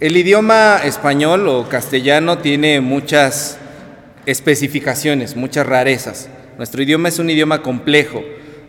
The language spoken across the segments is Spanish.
El idioma español o castellano tiene muchas especificaciones, muchas rarezas. Nuestro idioma es un idioma complejo.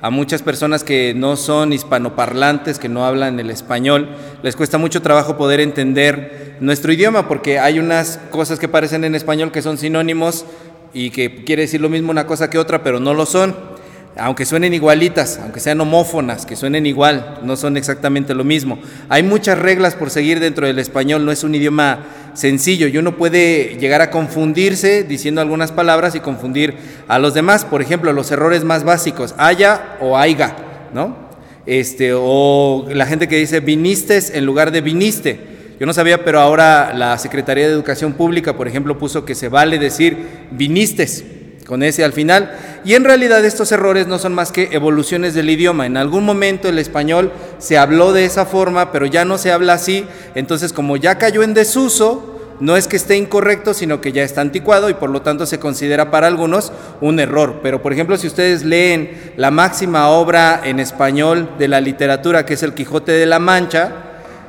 A muchas personas que no son hispanoparlantes, que no hablan el español, les cuesta mucho trabajo poder entender nuestro idioma porque hay unas cosas que parecen en español que son sinónimos y que quiere decir lo mismo una cosa que otra, pero no lo son aunque suenen igualitas, aunque sean homófonas, que suenen igual, no son exactamente lo mismo. Hay muchas reglas por seguir dentro del español, no es un idioma sencillo y uno puede llegar a confundirse diciendo algunas palabras y confundir a los demás. Por ejemplo, los errores más básicos, haya o aiga, ¿no? Este, o la gente que dice vinistes en lugar de viniste. Yo no sabía, pero ahora la Secretaría de Educación Pública, por ejemplo, puso que se vale decir vinistes con ese al final. Y en realidad estos errores no son más que evoluciones del idioma. En algún momento el español se habló de esa forma, pero ya no se habla así. Entonces como ya cayó en desuso, no es que esté incorrecto, sino que ya está anticuado y por lo tanto se considera para algunos un error. Pero por ejemplo, si ustedes leen la máxima obra en español de la literatura, que es El Quijote de la Mancha,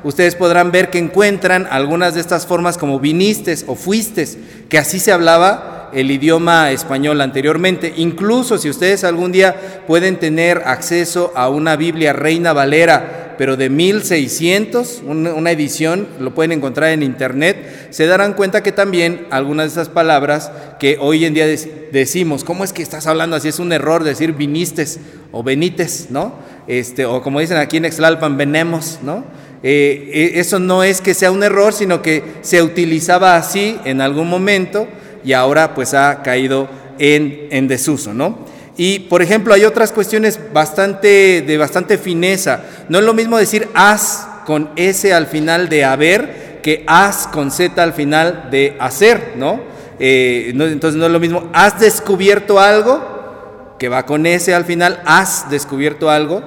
ustedes podrán ver que encuentran algunas de estas formas como vinistes o fuistes, que así se hablaba el idioma español anteriormente. Incluso si ustedes algún día pueden tener acceso a una Biblia Reina Valera, pero de 1600, una edición, lo pueden encontrar en internet, se darán cuenta que también algunas de esas palabras que hoy en día decimos, ¿cómo es que estás hablando así? Es un error decir vinistes o benites, ¿no? Este, o como dicen aquí en Exlalpan, venemos, ¿no? Eh, eh, eso no es que sea un error, sino que se utilizaba así en algún momento y ahora pues ha caído en, en desuso, ¿no? Y por ejemplo, hay otras cuestiones bastante, de bastante fineza. No es lo mismo decir as con S al final de haber que as con Z al final de hacer, ¿no? Eh, entonces no es lo mismo, has descubierto algo, que va con S al final, has descubierto algo,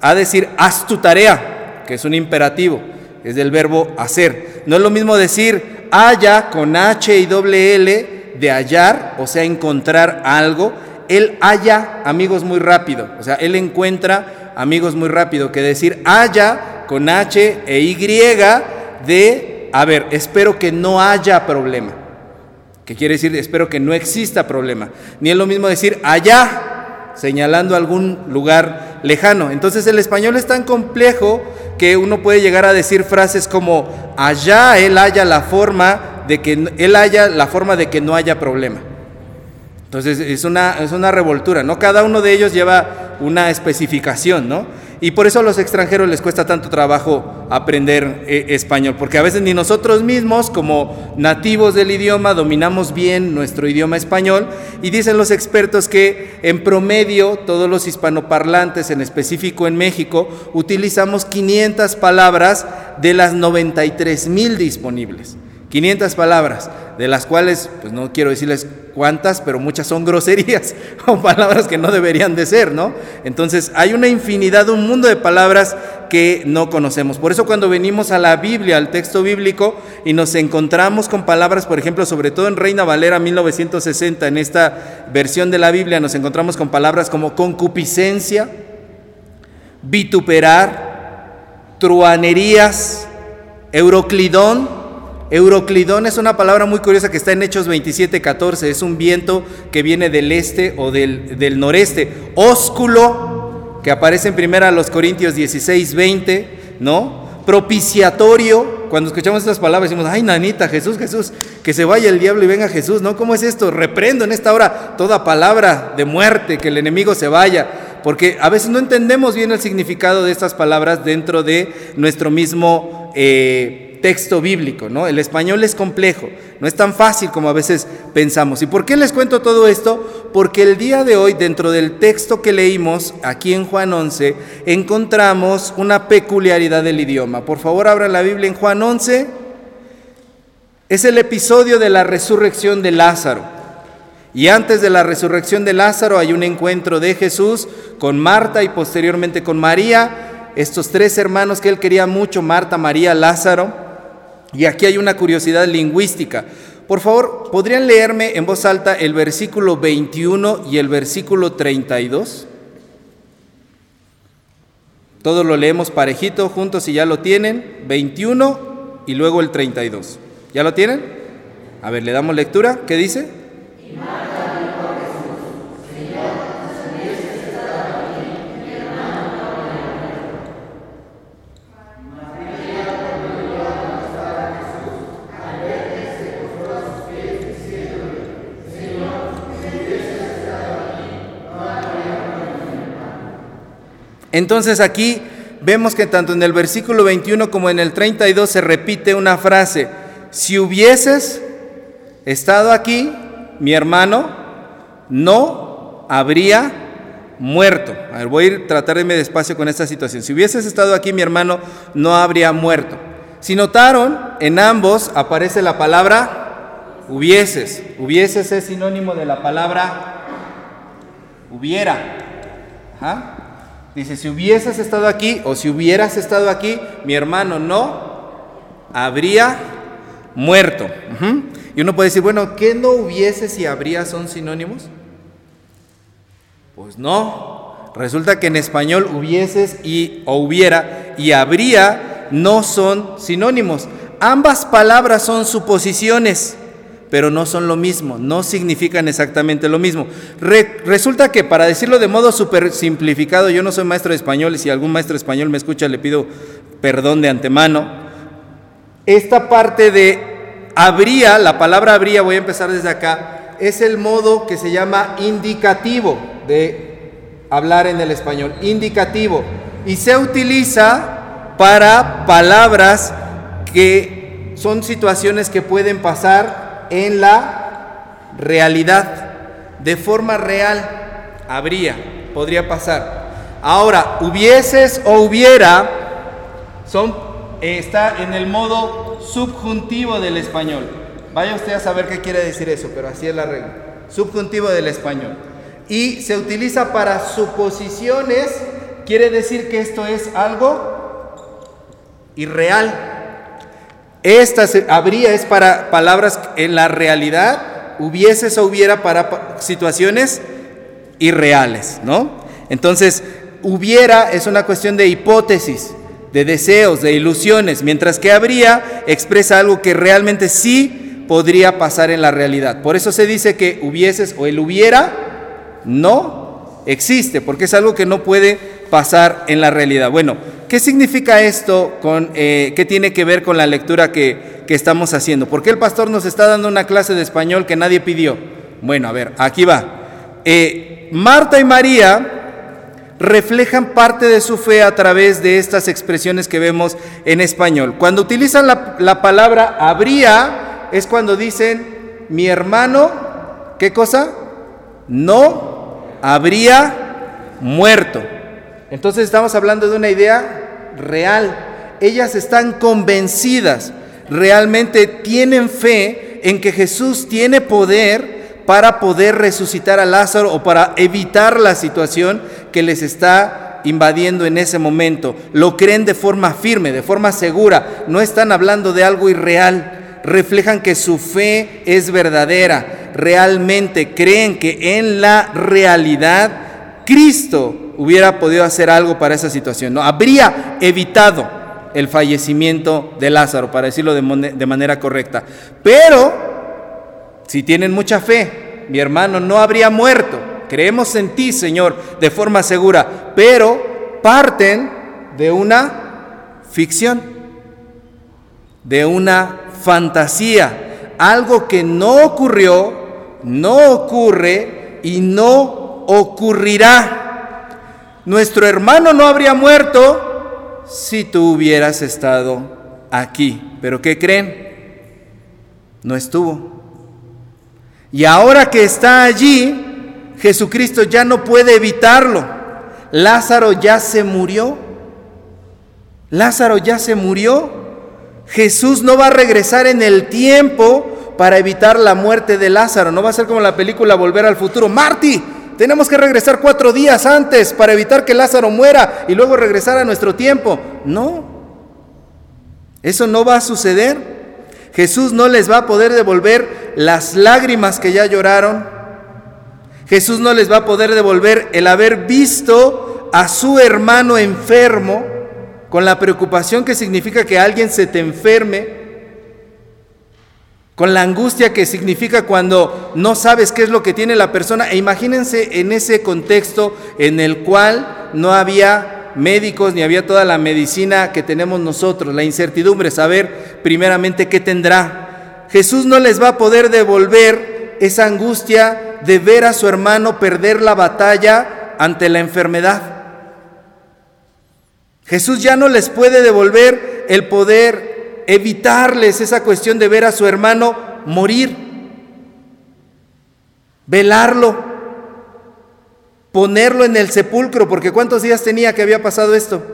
a decir haz tu tarea, que es un imperativo, es del verbo hacer. No es lo mismo decir haya con H y doble L de hallar, o sea, encontrar algo, él halla amigos muy rápido, o sea, él encuentra amigos muy rápido, que decir haya con H e Y de, a ver, espero que no haya problema, que quiere decir, espero que no exista problema, ni es lo mismo decir allá, señalando algún lugar lejano. Entonces el español es tan complejo que uno puede llegar a decir frases como allá él haya la forma de que él haya la forma de que no haya problema. Entonces es una, es una revoltura, ¿no? Cada uno de ellos lleva una especificación, ¿no? Y por eso a los extranjeros les cuesta tanto trabajo aprender eh, español, porque a veces ni nosotros mismos, como nativos del idioma, dominamos bien nuestro idioma español. Y dicen los expertos que en promedio todos los hispanoparlantes, en específico en México, utilizamos 500 palabras de las 93 mil disponibles. 500 palabras, de las cuales, pues no quiero decirles cuántas, pero muchas son groserías o palabras que no deberían de ser, ¿no? Entonces hay una infinidad, un mundo de palabras que no conocemos. Por eso cuando venimos a la Biblia, al texto bíblico, y nos encontramos con palabras, por ejemplo, sobre todo en Reina Valera 1960, en esta versión de la Biblia, nos encontramos con palabras como concupiscencia, vituperar, truanerías, euroclidón, Euroclidón es una palabra muy curiosa que está en Hechos 27, 14. Es un viento que viene del este o del, noreste. Ósculo, que aparece en primera los Corintios 16, 20, ¿no? Propiciatorio. Cuando escuchamos estas palabras decimos, ay, nanita, Jesús, Jesús, que se vaya el diablo y venga Jesús, ¿no? ¿Cómo es esto? Reprendo en esta hora toda palabra de muerte, que el enemigo se vaya porque a veces no entendemos bien el significado de estas palabras dentro de nuestro mismo eh, texto bíblico, ¿no? El español es complejo, no es tan fácil como a veces pensamos. ¿Y por qué les cuento todo esto? Porque el día de hoy, dentro del texto que leímos aquí en Juan 11, encontramos una peculiaridad del idioma. Por favor, abran la Biblia en Juan 11. Es el episodio de la resurrección de Lázaro. Y antes de la resurrección de Lázaro hay un encuentro de Jesús con Marta y posteriormente con María, estos tres hermanos que él quería mucho, Marta, María, Lázaro. Y aquí hay una curiosidad lingüística. Por favor, ¿podrían leerme en voz alta el versículo 21 y el versículo 32? Todos lo leemos parejito juntos si ya lo tienen. 21 y luego el 32. ¿Ya lo tienen? A ver, le damos lectura. ¿Qué dice? Entonces aquí vemos que tanto en el versículo 21 como en el 32 se repite una frase, si hubieses estado aquí, mi hermano no habría muerto. A ver, voy a tratar de irme despacio con esta situación. Si hubieses estado aquí, mi hermano no habría muerto. Si notaron, en ambos aparece la palabra hubieses. Hubieses es sinónimo de la palabra hubiera. Ajá. Dice, si hubieses estado aquí o si hubieras estado aquí, mi hermano no habría muerto. Y uno puede decir, bueno, ¿qué no hubiese si habría son sinónimos? Pues no. Resulta que en español hubieses y o hubiera y habría no son sinónimos. Ambas palabras son suposiciones pero no son lo mismo, no significan exactamente lo mismo. resulta que, para decirlo de modo súper simplificado, yo no soy maestro de español y si algún maestro español me escucha le pido perdón de antemano. Esta parte de habría, la palabra habría, voy a empezar desde acá, es el modo que se llama indicativo de hablar en el español, indicativo, y se utiliza para palabras que son situaciones que pueden pasar en la realidad. De forma real habría, podría pasar. Ahora, hubieses o hubiera son, está en el modo subjuntivo del español. Vaya usted a saber qué quiere decir eso, pero así es la regla. Subjuntivo del español. Y se utiliza para suposiciones, quiere decir que esto es algo irreal, esta habría es para palabras en la realidad, hubiese o hubiera para situaciones irreales, ¿no? Entonces, hubiera es una cuestión de hipótesis, de deseos, de ilusiones, mientras que habría expresa algo que realmente sí podría pasar en la realidad. Por eso se dice que hubieses o el hubiera no existe, porque es algo que no puede pasar en la realidad. Bueno, ¿Qué significa esto? Con, eh, ¿Qué tiene que ver con la lectura que, estamos haciendo? ¿Por qué el pastor nos está dando una clase de español que nadie pidió? Bueno, a ver, aquí va. Eh, Marta y María reflejan parte de su fe a través de estas expresiones que vemos en español. Cuando utilizan la, la palabra habría, es cuando dicen, mi hermano, ¿qué cosa? No habría muerto. Entonces estamos hablando de una idea real. Ellas están convencidas, realmente tienen fe en que Jesús tiene poder para poder resucitar a Lázaro o para evitar la situación que les está invadiendo en ese momento. Lo creen de forma firme, de forma segura. No están hablando de algo irreal. Reflejan que su fe es verdadera. Realmente creen que en la realidad Cristo hubiera podido hacer algo para esa situación, ¿no? Habría evitado el fallecimiento de Lázaro, para decirlo de, de manera correcta. Pero, si tienen mucha fe, mi hermano no habría muerto. Creemos en ti, Señor, de forma segura, pero parten de una ficción, de una fantasía, algo que no ocurrió, no ocurre y no ocurrirá. Nuestro hermano no habría muerto si tú hubieras estado aquí. Pero ¿qué creen? No estuvo. Y ahora que está allí, Jesucristo ya no puede evitarlo. Lázaro ya se murió. Lázaro ya se murió. Jesús no va a regresar en el tiempo para evitar la muerte de Lázaro. No va a ser como la película Volver al Futuro. Marty, tenemos que regresar cuatro días antes para evitar que Lázaro muera y luego regresar a nuestro tiempo. No, eso no va a suceder. Jesús no les va a poder devolver las lágrimas que ya lloraron. Jesús no les va a poder devolver el haber visto a su hermano enfermo con la preocupación que significa que alguien se te enferme, con la angustia que significa cuando no sabes qué es lo que tiene la persona. E imagínense en ese contexto en el cual no había médicos ni había toda la medicina que tenemos nosotros, la incertidumbre, saber primeramente qué tendrá. Jesús no les va a poder devolver esa angustia de ver a su hermano perder la batalla ante la enfermedad. Jesús ya no les puede devolver el poder evitarles esa cuestión de ver a su hermano morir, velarlo, ponerlo en el sepulcro, porque ¿cuántos días tenía que había pasado esto?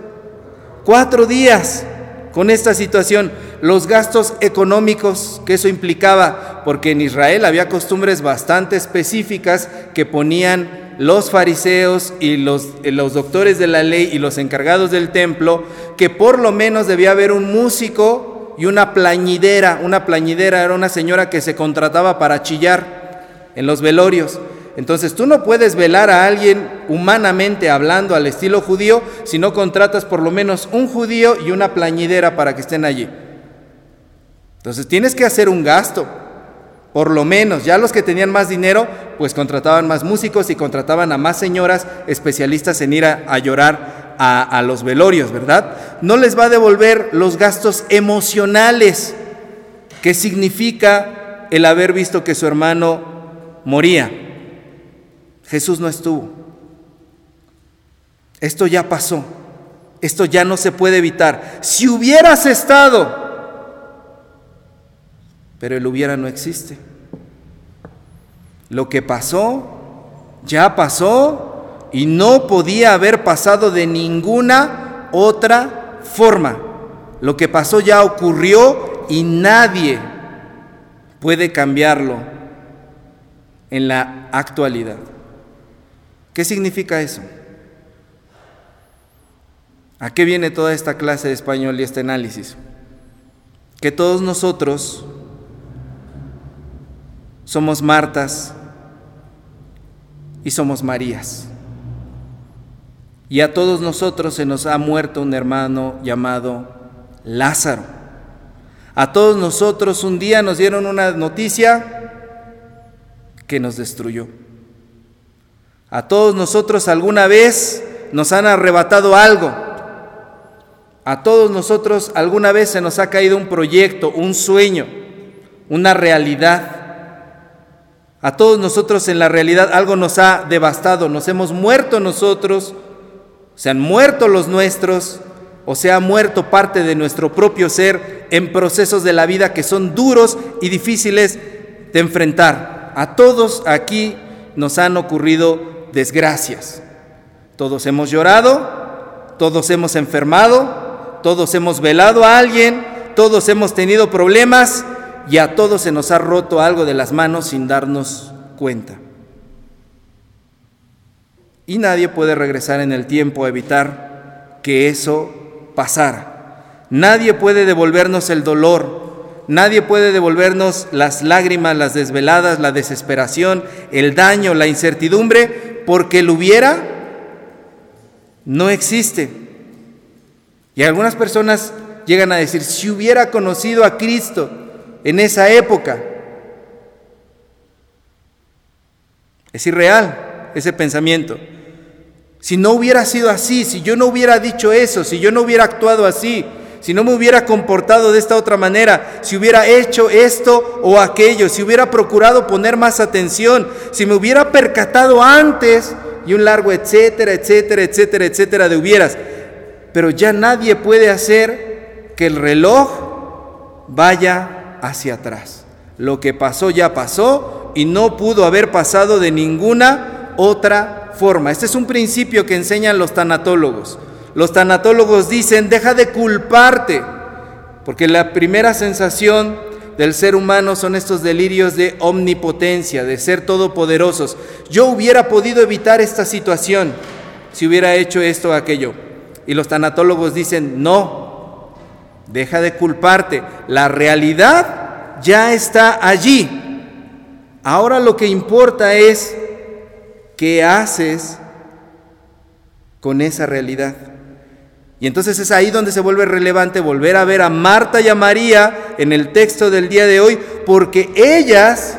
Cuatro días con esta situación, los gastos económicos que eso implicaba, porque en Israel había costumbres bastante específicas que ponían los fariseos y los, eh, los doctores de la ley y los encargados del templo que por lo menos debía haber un músico y una plañidera. Una plañidera era una señora que se contrataba para chillar en los velorios. Entonces tú no puedes velar a alguien humanamente hablando al estilo judío si no contratas por lo menos un judío y una plañidera para que estén allí. Entonces tienes que hacer un gasto. Por lo menos, ya los que tenían más dinero, pues contrataban más músicos y contrataban a más señoras especialistas en ir a, llorar a, los velorios, ¿verdad? No les va a devolver los gastos emocionales que significa el haber visto que su hermano moría. Jesús no estuvo. Esto ya pasó. Esto ya no se puede evitar. Si hubieras estado, pero el hubiera no existe. Lo que pasó, ya pasó y no podía haber pasado de ninguna otra forma. Lo que pasó ya ocurrió y nadie puede cambiarlo en la actualidad. ¿Qué significa eso? ¿A qué viene toda esta clase de español y este análisis? Que todos nosotros somos Martas y somos Marías. Y a todos nosotros se nos ha muerto un hermano llamado Lázaro. A todos nosotros un día nos dieron una noticia que nos destruyó. A todos nosotros alguna vez nos han arrebatado algo. A todos nosotros alguna vez se nos ha caído un proyecto, un sueño, una realidad. A todos nosotros en la realidad algo nos ha devastado, nos hemos muerto nosotros, se han muerto los nuestros, o se ha muerto parte de nuestro propio ser en procesos de la vida que son duros y difíciles de enfrentar. A todos aquí nos han ocurrido desgracias. Todos hemos llorado, todos hemos enfermado, todos hemos velado a alguien, todos hemos tenido problemas y a todos se nos ha roto algo de las manos sin darnos cuenta. Y nadie puede regresar en el tiempo a evitar que eso pasara. Nadie puede devolvernos el dolor, nadie puede devolvernos las lágrimas, las desveladas, la desesperación, el daño, la incertidumbre, porque el hubiera no existe. Y algunas personas llegan a decir, si hubiera conocido a Cristo, en esa época. Es irreal ese pensamiento. Si no hubiera sido así, si yo no hubiera dicho eso, si yo no hubiera actuado así, si no me hubiera comportado de esta otra manera, si hubiera hecho esto o aquello, si hubiera procurado poner más atención, si me hubiera percatado antes y un largo etcétera, etcétera, etcétera, etcétera de hubieras. Pero ya nadie puede hacer que el reloj vaya hacia atrás. Lo que pasó ya pasó y no pudo haber pasado de ninguna otra forma. Este es un principio que enseñan los tanatólogos. Los tanatólogos dicen, deja de culparte, porque la primera sensación del ser humano son estos delirios de omnipotencia, de ser todopoderosos. Yo hubiera podido evitar esta situación si hubiera hecho esto o aquello. Y los tanatólogos dicen, no, Deja de culparte. La realidad ya está allí. Ahora lo que importa es qué haces con esa realidad. Y entonces es ahí donde se vuelve relevante volver a ver a Marta y a María en el texto del día de hoy, porque ellas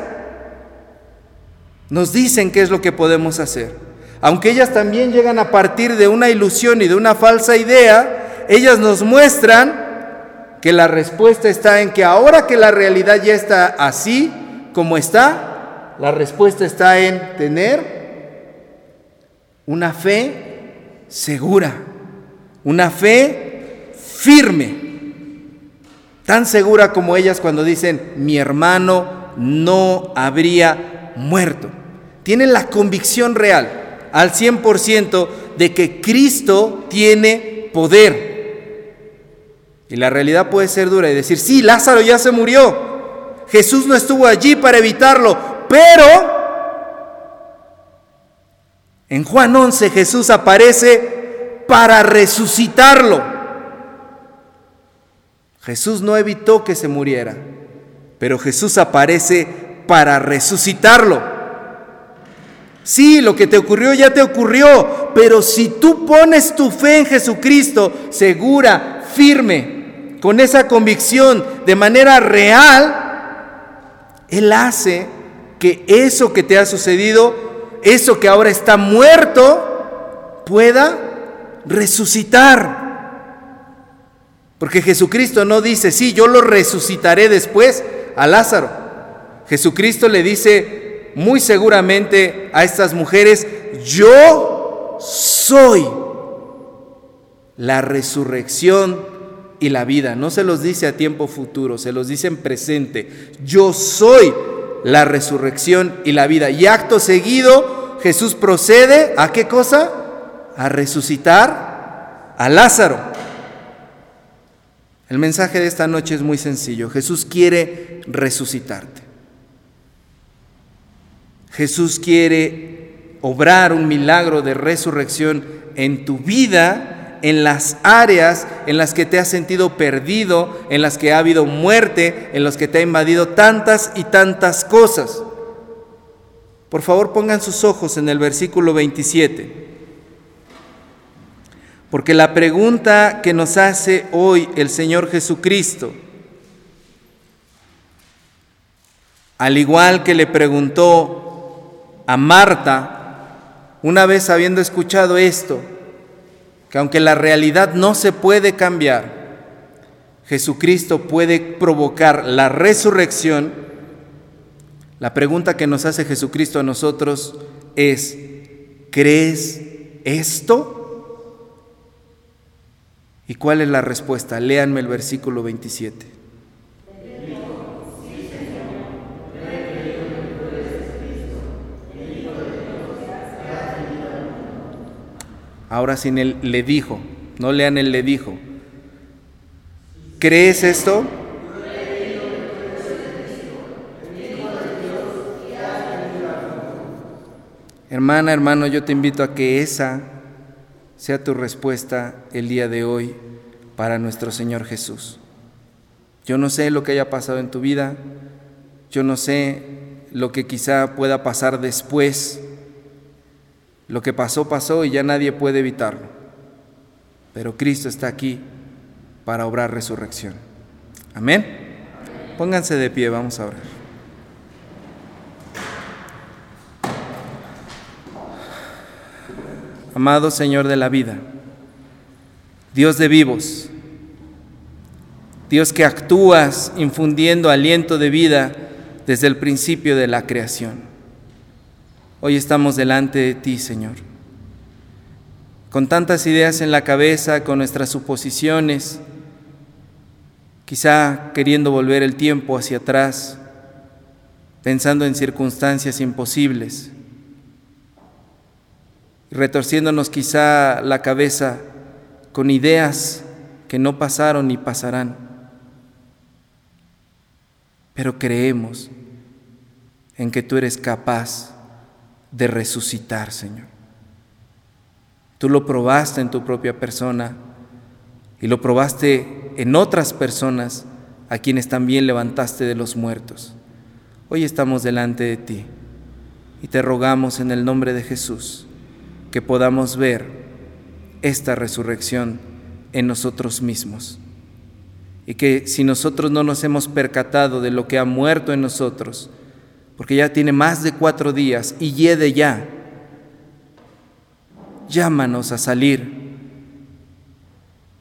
nos dicen qué es lo que podemos hacer. Aunque ellas también llegan a partir de una ilusión y de una falsa idea, ellas nos muestran que la respuesta está en que ahora que la realidad ya está así como está, la respuesta está en tener una fe segura una fe firme, tan segura como ellas cuando dicen, mi hermano no habría muerto. Tienen la convicción real, al 100%, de que Cristo tiene poder. Y la realidad puede ser dura y decir, sí, Lázaro ya se murió. Jesús no estuvo allí para evitarlo, pero en Juan 11 Jesús aparece para resucitarlo. Jesús no evitó que se muriera, pero Jesús aparece para resucitarlo. Sí, lo que te ocurrió ya te ocurrió, pero si tú pones tu fe en Jesucristo, segura, firme, con esa convicción, de manera real, Él hace que eso que te ha sucedido, eso que ahora está muerto, pueda resucitar. Porque Jesucristo no dice, sí, yo lo resucitaré después a Lázaro. Jesucristo le dice muy seguramente a estas mujeres, yo soy la resurrección y la vida. No se los dice a tiempo futuro, se los dice en presente. Yo soy la resurrección y la vida. Y acto seguido, Jesús procede a qué cosa? a resucitar a Lázaro. El mensaje de esta noche es muy sencillo. Jesús quiere resucitarte. Jesús quiere obrar un milagro de resurrección en tu vida, en las áreas en las que te has sentido perdido, en las que ha habido muerte, en las que te ha invadido tantas y tantas cosas. Por favor, pongan sus ojos en el versículo 27. Porque la pregunta que nos hace hoy el Señor Jesucristo, al igual que le preguntó a Marta, una vez habiendo escuchado esto, que aunque la realidad no se puede cambiar, Jesucristo puede provocar la resurrección, la pregunta que nos hace Jesucristo a nosotros es, ¿crees esto? ¿Y cuál es la respuesta? Léanme el versículo 27. Ahora sin él le dijo, no lean el le dijo. ¿Crees esto? Hermana, hermano, yo te invito a que esa sea tu respuesta el día de hoy para nuestro Señor Jesús. Yo no sé lo que haya pasado en tu vida, yo no sé lo que quizá pueda pasar después. Lo que pasó, pasó y ya nadie puede evitarlo. Pero Cristo está aquí para obrar resurrección. Amén. Pónganse de pie, vamos a orar. amado Señor de la vida, Dios de vivos, Dios que actúas infundiendo aliento de vida desde el principio de la creación. Hoy estamos delante de ti, Señor, con tantas ideas en la cabeza, con nuestras suposiciones, quizá queriendo volver el tiempo hacia atrás, pensando en circunstancias imposibles retorciéndonos quizá la cabeza con ideas que no pasaron ni pasarán. Pero creemos en que tú eres capaz de resucitar, Señor. Tú lo probaste en tu propia persona y lo probaste en otras personas a quienes también levantaste de los muertos. Hoy estamos delante de ti y te rogamos en el nombre de Jesús que podamos ver esta resurrección en nosotros mismos. Y que si nosotros no nos hemos percatado de lo que ha muerto en nosotros, porque ya tiene más de cuatro días y yede ya, llámanos a salir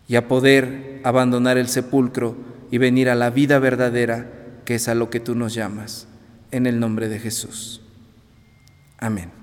y a poder abandonar el sepulcro y venir a la vida verdadera, que es a lo que tú nos llamas, en el nombre de Jesús. Amén.